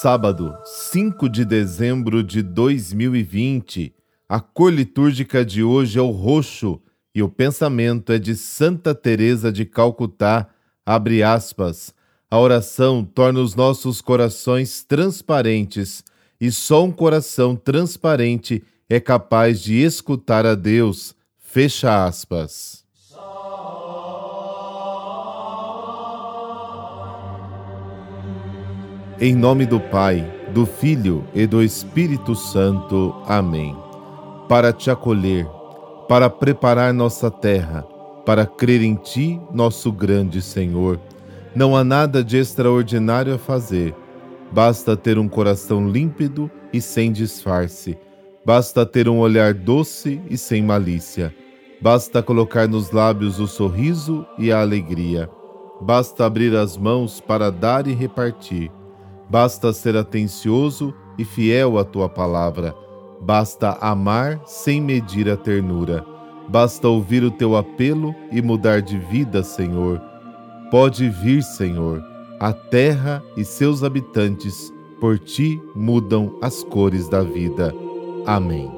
Sábado, 5 de dezembro de 2020. A cor litúrgica de hoje é o roxo e o pensamento é de Santa Teresa de Calcutá. Abre aspas. A oração torna os nossos corações transparentes e só um coração transparente é capaz de escutar a Deus. Fecha aspas. Em nome do Pai, do Filho e do Espírito Santo. Amém. Para te acolher, para preparar nossa terra, para crer em Ti, nosso grande Senhor. Não há nada de extraordinário a fazer. Basta ter um coração límpido e sem disfarce. Basta ter um olhar doce e sem malícia. Basta colocar nos lábios o sorriso e a alegria. Basta abrir as mãos para dar e repartir Basta ser atencioso e fiel à tua palavra. Basta amar sem medir a ternura. Basta ouvir o teu apelo e mudar de vida, Senhor. Pode vir, Senhor. A terra e seus habitantes por ti mudam as cores da vida. Amém.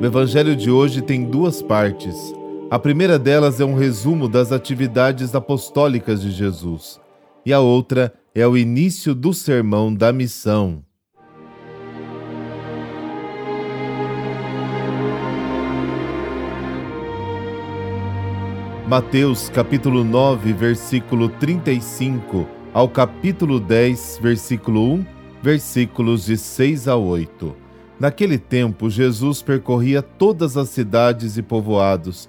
O evangelho de hoje tem duas partes. A primeira delas é um resumo das atividades apostólicas de Jesus, e a outra é o início do sermão da missão. Mateus capítulo 9, versículo 35 ao capítulo 10, versículo 1, versículos de 6 a 8. Naquele tempo, Jesus percorria todas as cidades e povoados,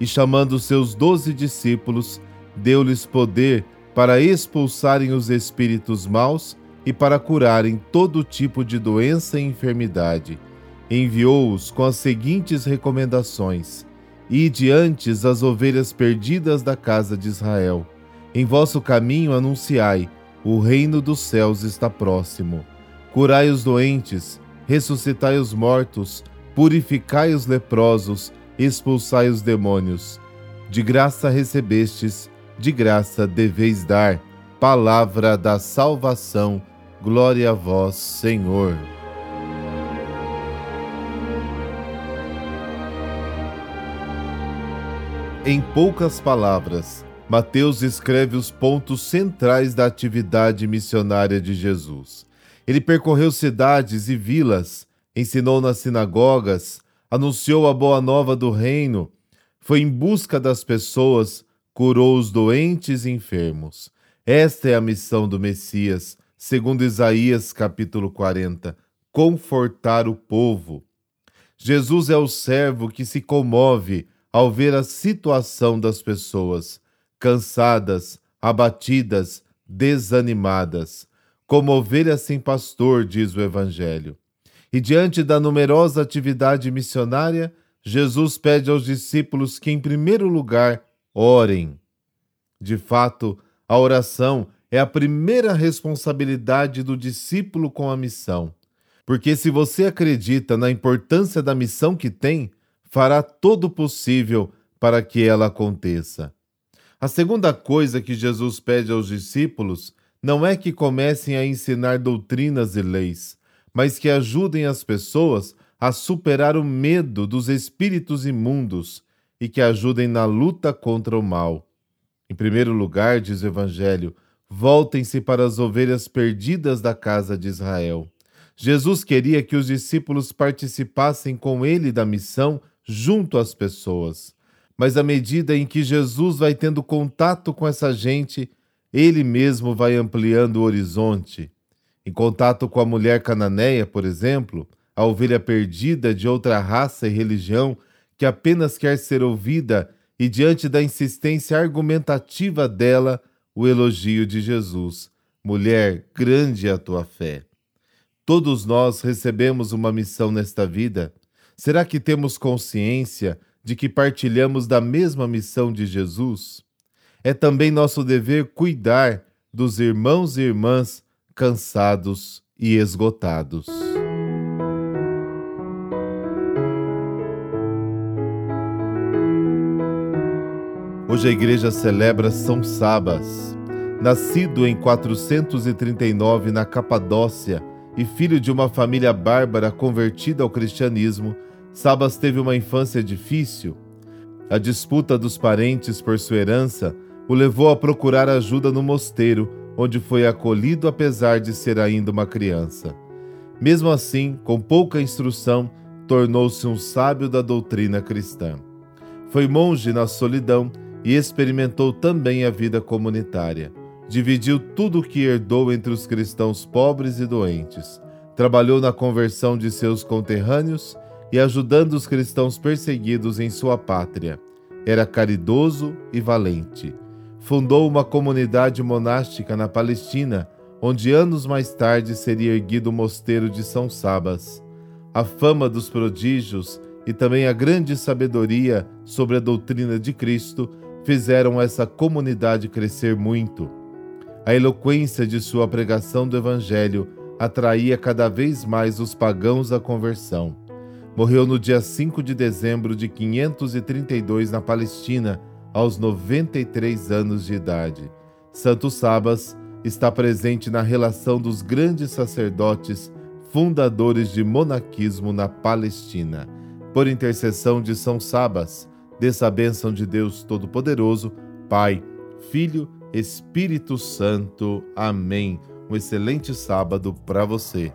e chamando seus doze discípulos, deu-lhes poder para expulsarem os espíritos maus e para curarem todo tipo de doença e enfermidade. Enviou-os com as seguintes recomendações: Ide antes as ovelhas perdidas da casa de Israel. Em vosso caminho anunciai: o reino dos céus está próximo. Curai os doentes, ressuscitai os mortos, purificai os leprosos, expulsai os demônios. De graça recebestes, de graça deveis dar. Palavra da salvação. Glória a vós, Senhor. Em poucas palavras, Mateus escreve os pontos centrais da atividade missionária de Jesus. Ele percorreu cidades e vilas, ensinou nas sinagogas, anunciou a boa nova do reino, foi em busca das pessoas, curou os doentes e enfermos. Esta é a missão do Messias, segundo Isaías capítulo 40, confortar o povo. Jesus é o servo que se comove ao ver a situação das pessoas, cansadas, abatidas, desanimadas, como ovelhas sem pastor, diz o Evangelho. E diante da numerosa atividade missionária, Jesus pede aos discípulos que, em primeiro lugar, orem. De fato, a oração é a primeira responsabilidade do discípulo com a missão. Porque se você acredita na importância da missão que tem, fará todo o possível para que ela aconteça. A segunda coisa que Jesus pede aos discípulos não é que comecem a ensinar doutrinas e leis, mas que ajudem as pessoas a superar o medo dos espíritos imundos e que ajudem na luta contra o mal. Em primeiro lugar, diz o Evangelho, voltem-se para as ovelhas perdidas da casa de Israel. Jesus queria que os discípulos participassem com ele da missão junto às pessoas. Mas à medida em que Jesus vai tendo contato com essa gente, ele mesmo vai ampliando o horizonte. Em contato com a mulher cananeia, por exemplo, a ovelha perdida de outra raça e religião que apenas quer ser ouvida, e diante da insistência argumentativa dela, o elogio de Jesus: Mulher, grande é a tua fé. Todos nós recebemos uma missão nesta vida. Será que temos consciência de que partilhamos da mesma missão de Jesus? É também nosso dever cuidar dos irmãos e irmãs cansados e esgotados. Hoje a igreja celebra São Sabas. Nascido em 439 na Capadócia e filho de uma família bárbara convertida ao cristianismo, Sabas teve uma infância difícil. A disputa dos parentes por sua herança o levou a procurar ajuda no mosteiro, onde foi acolhido apesar de ser ainda uma criança. Mesmo assim, com pouca instrução, tornou-se um sábio da doutrina cristã. Foi monge na solidão e experimentou também a vida comunitária. Dividiu tudo o que herdou entre os cristãos pobres e doentes. Trabalhou na conversão de seus conterrâneos e ajudando os cristãos perseguidos em sua pátria. Era caridoso e valente. Fundou uma comunidade monástica na Palestina, onde anos mais tarde seria erguido o mosteiro de São Sabas. A fama dos prodígios e também a grande sabedoria sobre a doutrina de Cristo fizeram essa comunidade crescer muito. A eloquência de sua pregação do Evangelho atraía cada vez mais os pagãos à conversão. Morreu no dia 5 de dezembro de 532 na Palestina, aos 93 anos de idade. Santo Sabas está presente na relação dos grandes sacerdotes fundadores de monaquismo na Palestina. Por intercessão de São Sabas, Dessa bênção de Deus Todo-Poderoso, Pai, Filho, Espírito Santo. Amém. Um excelente sábado para você.